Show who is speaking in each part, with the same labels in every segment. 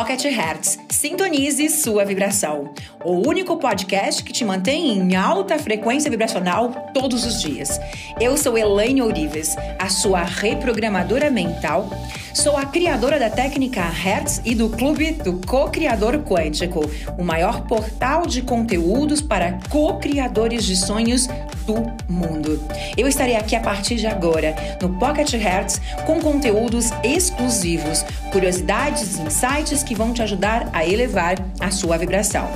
Speaker 1: Pocket Hertz. Sintonize sua vibração. O único podcast que te mantém em alta frequência vibracional todos os dias. Eu sou Elaine Ourives, a sua reprogramadora mental. Sou a criadora da técnica Hertz e do clube do Co-Criador Quântico, o maior portal de conteúdos para co-criadores de sonhos do mundo. Eu estarei aqui a partir de agora no Pocket Hertz com conteúdos exclusivos, curiosidades e insights que vão te ajudar a elevar a sua vibração.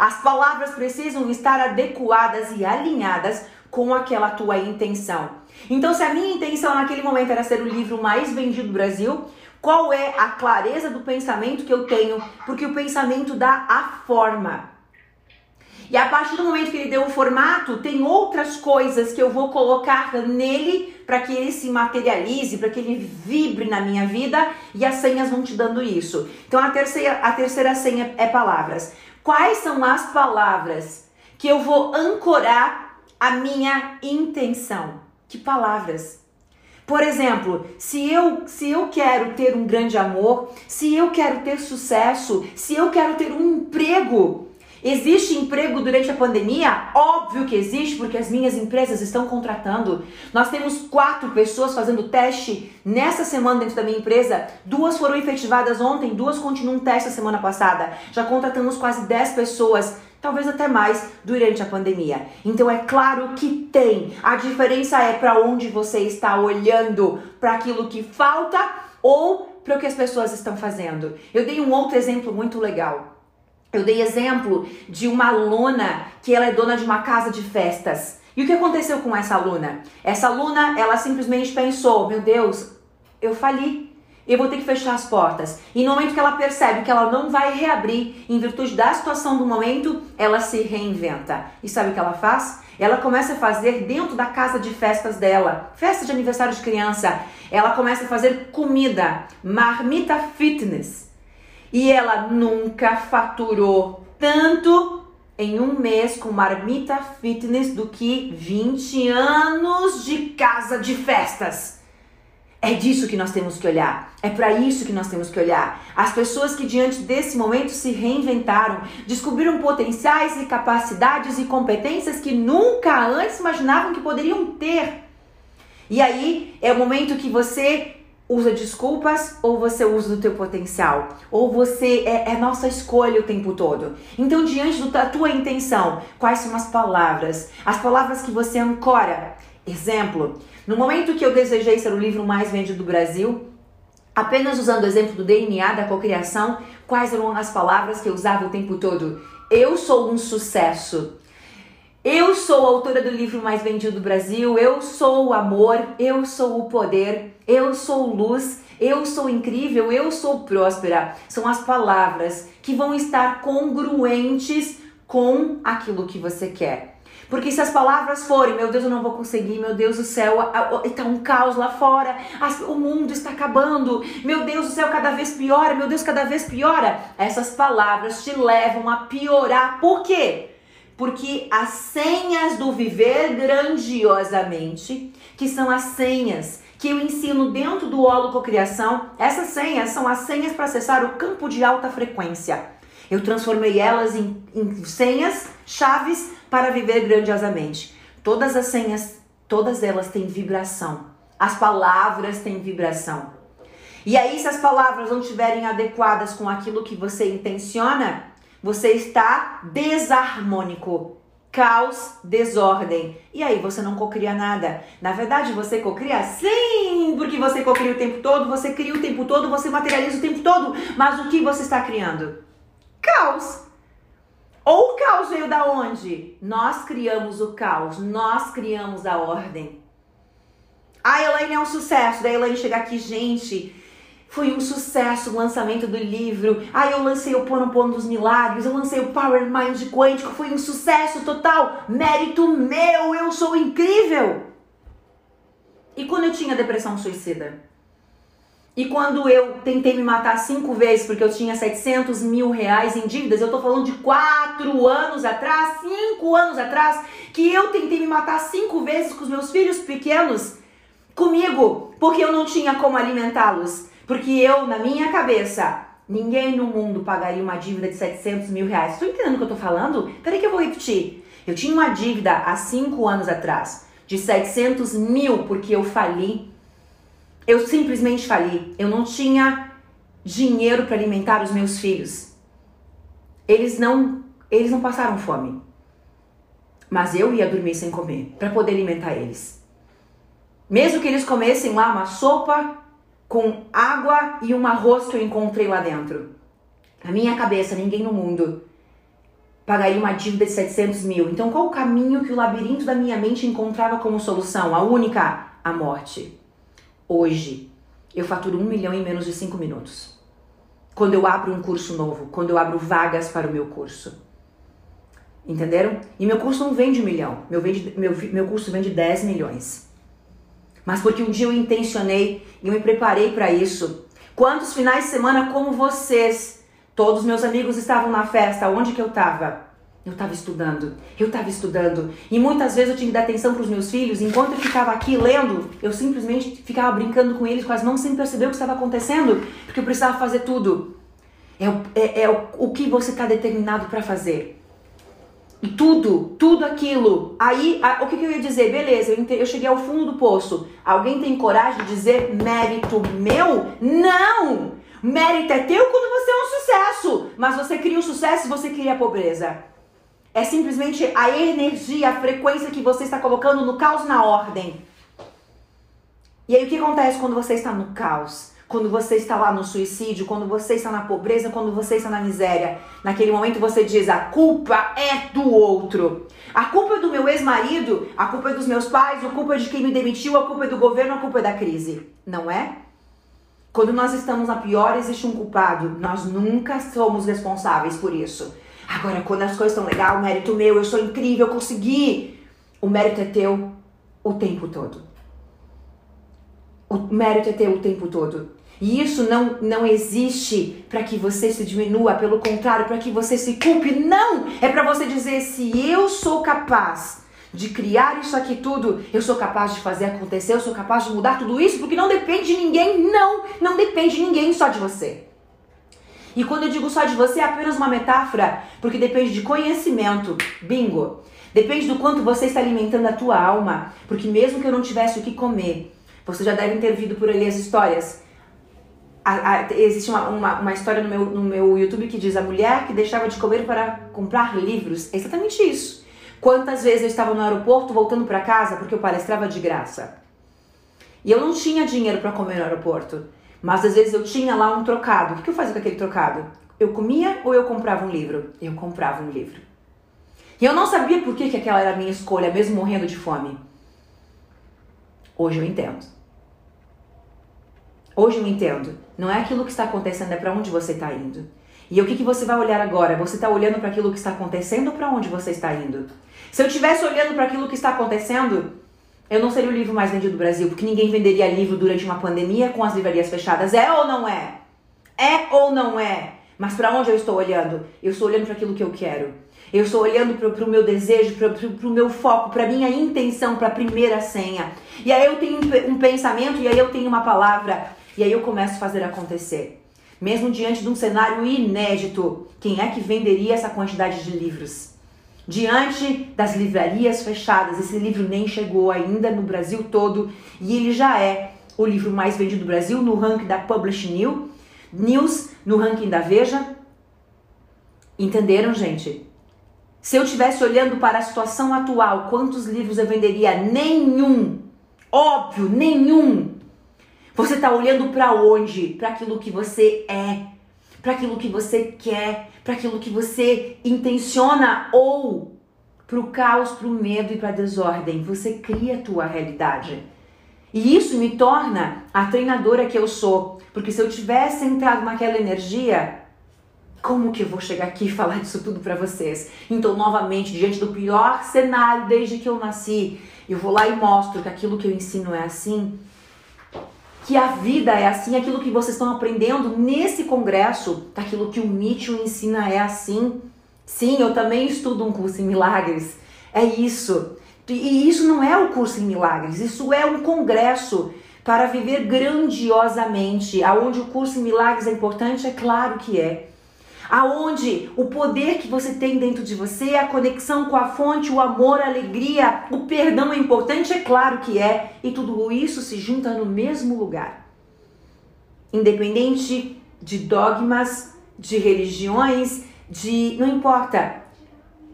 Speaker 1: As palavras precisam estar adequadas e alinhadas com aquela tua intenção. Então, se a minha intenção naquele momento era ser o livro mais vendido do Brasil, qual é a clareza do pensamento que eu tenho? Porque o pensamento dá a forma. E a partir do momento que ele deu o formato, tem outras coisas que eu vou colocar nele para que ele se materialize, para que ele vibre na minha vida e as senhas vão te dando isso. Então a terceira, a terceira senha é palavras. Quais são as palavras que eu vou ancorar a minha intenção? Que palavras? Por exemplo, se eu, se eu quero ter um grande amor, se eu quero ter sucesso, se eu quero ter um emprego, Existe emprego durante a pandemia? Óbvio que existe, porque as minhas empresas estão contratando. Nós temos quatro pessoas fazendo teste nessa semana dentro da minha empresa. Duas foram efetivadas ontem, duas continuam teste a semana passada. Já contratamos quase 10 pessoas talvez até mais durante a pandemia. Então é claro que tem. A diferença é para onde você está olhando, para aquilo que falta ou para o que as pessoas estão fazendo. Eu dei um outro exemplo muito legal. Eu dei exemplo de uma aluna que ela é dona de uma casa de festas. E o que aconteceu com essa aluna? Essa aluna, ela simplesmente pensou: "Meu Deus, eu fali eu vou ter que fechar as portas. E no momento que ela percebe que ela não vai reabrir em virtude da situação do momento, ela se reinventa. E sabe o que ela faz? Ela começa a fazer dentro da casa de festas dela, festa de aniversário de criança, ela começa a fazer comida, marmita fitness. E ela nunca faturou tanto em um mês com marmita fitness do que 20 anos de casa de festas. É disso que nós temos que olhar. É para isso que nós temos que olhar. As pessoas que diante desse momento se reinventaram, descobriram potenciais e capacidades e competências que nunca antes imaginavam que poderiam ter. E aí é o momento que você usa desculpas ou você usa do teu potencial, ou você é, é nossa escolha o tempo todo. Então, diante da tua intenção, quais são as palavras? As palavras que você ancora. Exemplo, no momento que eu desejei ser o livro mais vendido do Brasil, apenas usando o exemplo do DNA da cocriação, quais eram as palavras que eu usava o tempo todo? Eu sou um sucesso. Eu sou autora do livro mais vendido do Brasil, eu sou o amor, eu sou o poder, eu sou luz, eu sou incrível, eu sou próspera. São as palavras que vão estar congruentes com aquilo que você quer. Porque se as palavras forem, meu Deus, eu não vou conseguir, meu Deus do céu, está um caos lá fora, o mundo está acabando, meu Deus do céu, cada vez piora, meu Deus, cada vez piora. Essas palavras te levam a piorar. Por quê? Porque as senhas do viver grandiosamente, que são as senhas que eu ensino dentro do Holo Cocriação, essas senhas são as senhas para acessar o campo de alta frequência. Eu transformei elas em, em senhas, chaves para viver grandiosamente. Todas as senhas, todas elas têm vibração. As palavras têm vibração. E aí, se as palavras não estiverem adequadas com aquilo que você intenciona, você está desarmônico. Caos, desordem. E aí você não cocria nada. Na verdade, você cocria sim, porque você cocria o tempo todo, você cria o tempo todo, você materializa o tempo todo. Mas o que você está criando? Caos. Ou o caos veio da onde? Nós criamos o caos, nós criamos a ordem. A Elaine é um sucesso. Da Elaine chegar aqui, gente, foi um sucesso o lançamento do livro. Aí eu lancei o Ponopono dos Milagres, eu lancei o Power Mind Quântico, foi um sucesso total. Mérito meu, eu sou incrível. E quando eu tinha depressão suicida? E quando eu tentei me matar cinco vezes porque eu tinha 700 mil reais em dívidas, eu tô falando de quatro anos atrás, cinco anos atrás, que eu tentei me matar cinco vezes com os meus filhos pequenos comigo, porque eu não tinha como alimentá-los. Porque eu, na minha cabeça, ninguém no mundo pagaria uma dívida de 700 mil reais. Estou entendendo o que eu tô falando? Peraí que eu vou repetir. Eu tinha uma dívida há cinco anos atrás de 700 mil porque eu fali eu simplesmente fali. Eu não tinha dinheiro para alimentar os meus filhos. Eles não, eles não passaram fome. Mas eu ia dormir sem comer para poder alimentar eles. Mesmo que eles comessem lá uma sopa com água e um arroz que eu encontrei lá dentro. Na minha cabeça, ninguém no mundo pagaria uma dívida de 700 mil. Então, qual o caminho que o labirinto da minha mente encontrava como solução? A única, a morte. Hoje, eu faturo um milhão em menos de cinco minutos. Quando eu abro um curso novo, quando eu abro vagas para o meu curso. Entenderam? E meu curso não vende um milhão, meu, vende, meu, meu curso vende 10 milhões. Mas porque um dia eu intencionei e eu me preparei para isso. Quantos finais de semana como vocês, todos meus amigos estavam na festa, onde que eu estava? Eu estava estudando, eu estava estudando. E muitas vezes eu tinha que dar atenção para os meus filhos. Enquanto eu ficava aqui lendo, eu simplesmente ficava brincando com eles com as mãos sem perceber o que estava acontecendo, porque eu precisava fazer tudo. É, é, é o, o que você está determinado para fazer. Tudo, tudo aquilo. Aí, a, o que, que, eu ia dizer? Beleza, eu, eu cheguei ao fundo do poço. Alguém tem coragem de dizer mérito meu? Não! Mérito é teu quando você é um sucesso. Mas você cria o sucesso e você cria a pobreza. É simplesmente a energia, a frequência que você está colocando no caos na ordem. E aí o que acontece quando você está no caos? Quando você está lá no suicídio, quando você está na pobreza, quando você está na miséria. Naquele momento você diz: a culpa é do outro. A culpa é do meu ex-marido, a culpa é dos meus pais, a culpa é de quem me demitiu, a culpa é do governo, a culpa é da crise. Não é? Quando nós estamos na pior, existe um culpado. Nós nunca somos responsáveis por isso. Agora, quando as coisas estão legal, o mérito meu, eu sou incrível, eu consegui. O mérito é teu o tempo todo. O mérito é teu o tempo todo. E isso não, não existe para que você se diminua, pelo contrário, para que você se culpe. Não! É para você dizer: se eu sou capaz de criar isso aqui tudo, eu sou capaz de fazer acontecer, eu sou capaz de mudar tudo isso, porque não depende de ninguém. Não! Não depende de ninguém, só de você. E quando eu digo só de você, é apenas uma metáfora, porque depende de conhecimento. Bingo! Depende do quanto você está alimentando a tua alma, porque mesmo que eu não tivesse o que comer, você já deve ter visto por ali as histórias. A, a, existe uma, uma, uma, história no meu, no meu YouTube que diz a mulher que deixava de comer para comprar livros. É exatamente isso. Quantas vezes eu estava no aeroporto voltando para casa porque eu palestrava de graça. E eu não tinha dinheiro para comer no aeroporto. Mas às vezes eu tinha lá um trocado. O que eu fazia com aquele trocado? Eu comia ou eu comprava um livro? Eu comprava um livro. E eu não sabia por que, que aquela era a minha escolha, mesmo morrendo de fome. Hoje eu entendo. Hoje eu entendo. Não é aquilo que está acontecendo, é para onde você está indo. E o que, que você vai olhar agora? Você está olhando para aquilo que está acontecendo ou para onde você está indo? Se eu estivesse olhando para aquilo que está acontecendo, eu não seria o livro mais vendido do Brasil, porque ninguém venderia livro durante uma pandemia com as livrarias fechadas. É ou não é? É ou não é? Mas para onde eu estou olhando? Eu estou olhando para aquilo que eu quero. Eu estou olhando para o meu desejo, para o meu foco, para a minha intenção, para a primeira senha. E aí eu tenho um pensamento, e aí eu tenho uma palavra, e aí eu começo a fazer acontecer. Mesmo diante de um cenário inédito, quem é que venderia essa quantidade de livros? diante das livrarias fechadas. Esse livro nem chegou ainda no Brasil todo e ele já é o livro mais vendido do Brasil no ranking da Publish News, no ranking da Veja. Entenderam, gente? Se eu estivesse olhando para a situação atual, quantos livros eu venderia? Nenhum. Óbvio, nenhum. Você está olhando para onde? Para aquilo que você é, para aquilo que você quer, para aquilo que você intenciona ou para o caos, para o medo e para a desordem. Você cria a tua realidade. E isso me torna a treinadora que eu sou. Porque se eu tivesse entrado naquela energia, como que eu vou chegar aqui e falar disso tudo para vocês? Então, novamente, diante do pior cenário desde que eu nasci, eu vou lá e mostro que aquilo que eu ensino é assim. Que a vida é assim, aquilo que vocês estão aprendendo nesse congresso, aquilo que o Nietzsche ensina é assim. Sim, eu também estudo um curso em milagres. É isso. E isso não é o curso em milagres, isso é um congresso para viver grandiosamente. Aonde o curso em milagres é importante, é claro que é. Aonde o poder que você tem dentro de você, a conexão com a fonte, o amor, a alegria, o perdão é importante, é claro que é. E tudo isso se junta no mesmo lugar. Independente de dogmas, de religiões, de não importa.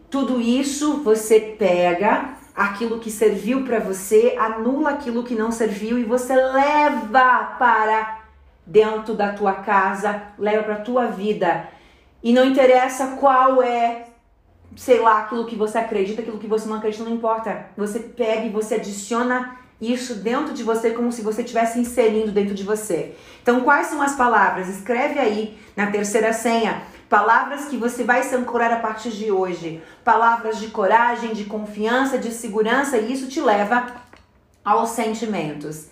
Speaker 1: Tudo isso você pega aquilo que serviu para você, anula aquilo que não serviu e você leva para dentro da tua casa, leva para tua vida. E não interessa qual é, sei lá, aquilo que você acredita, aquilo que você não acredita, não importa. Você pega e você adiciona isso dentro de você como se você estivesse inserindo dentro de você. Então, quais são as palavras? Escreve aí na terceira senha Palavras que você vai se ancorar a partir de hoje. Palavras de coragem, de confiança, de segurança, e isso te leva aos sentimentos.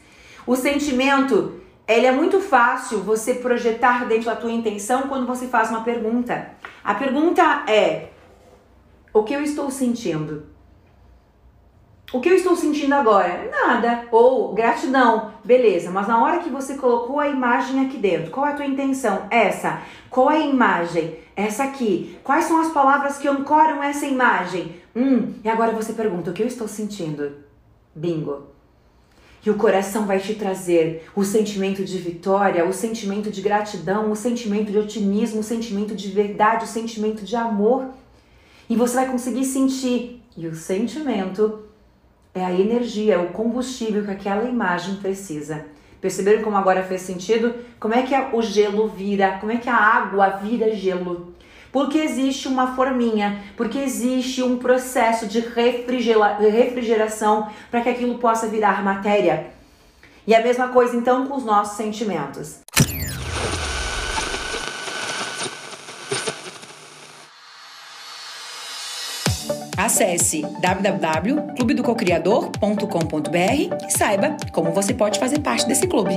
Speaker 1: O sentimento, ele é muito fácil você projetar dentro da tua intenção quando você faz uma pergunta. A pergunta é: o que eu estou sentindo? O que eu estou sentindo agora? Nada. Ou gratidão. Beleza, mas na hora que você colocou a imagem aqui dentro, qual é a tua intenção? Essa. Qual é a imagem? Essa aqui. Quais são as palavras que ancoram essa imagem? Hum, e agora você pergunta: o que eu estou sentindo? Bingo. E o coração vai te trazer o sentimento de vitória, o sentimento de gratidão, o sentimento de otimismo, o sentimento de verdade, o sentimento de amor. E você vai conseguir sentir. E o sentimento é a energia, é o combustível que aquela imagem precisa. Perceberam como agora fez sentido? Como é que o gelo vira, como é que a água vira gelo? Porque existe uma forminha, porque existe um processo de refrigeração para que aquilo possa virar matéria. E a mesma coisa então com os nossos sentimentos.
Speaker 2: Acesse www.clubedococriador.com.br e saiba como você pode fazer parte desse clube.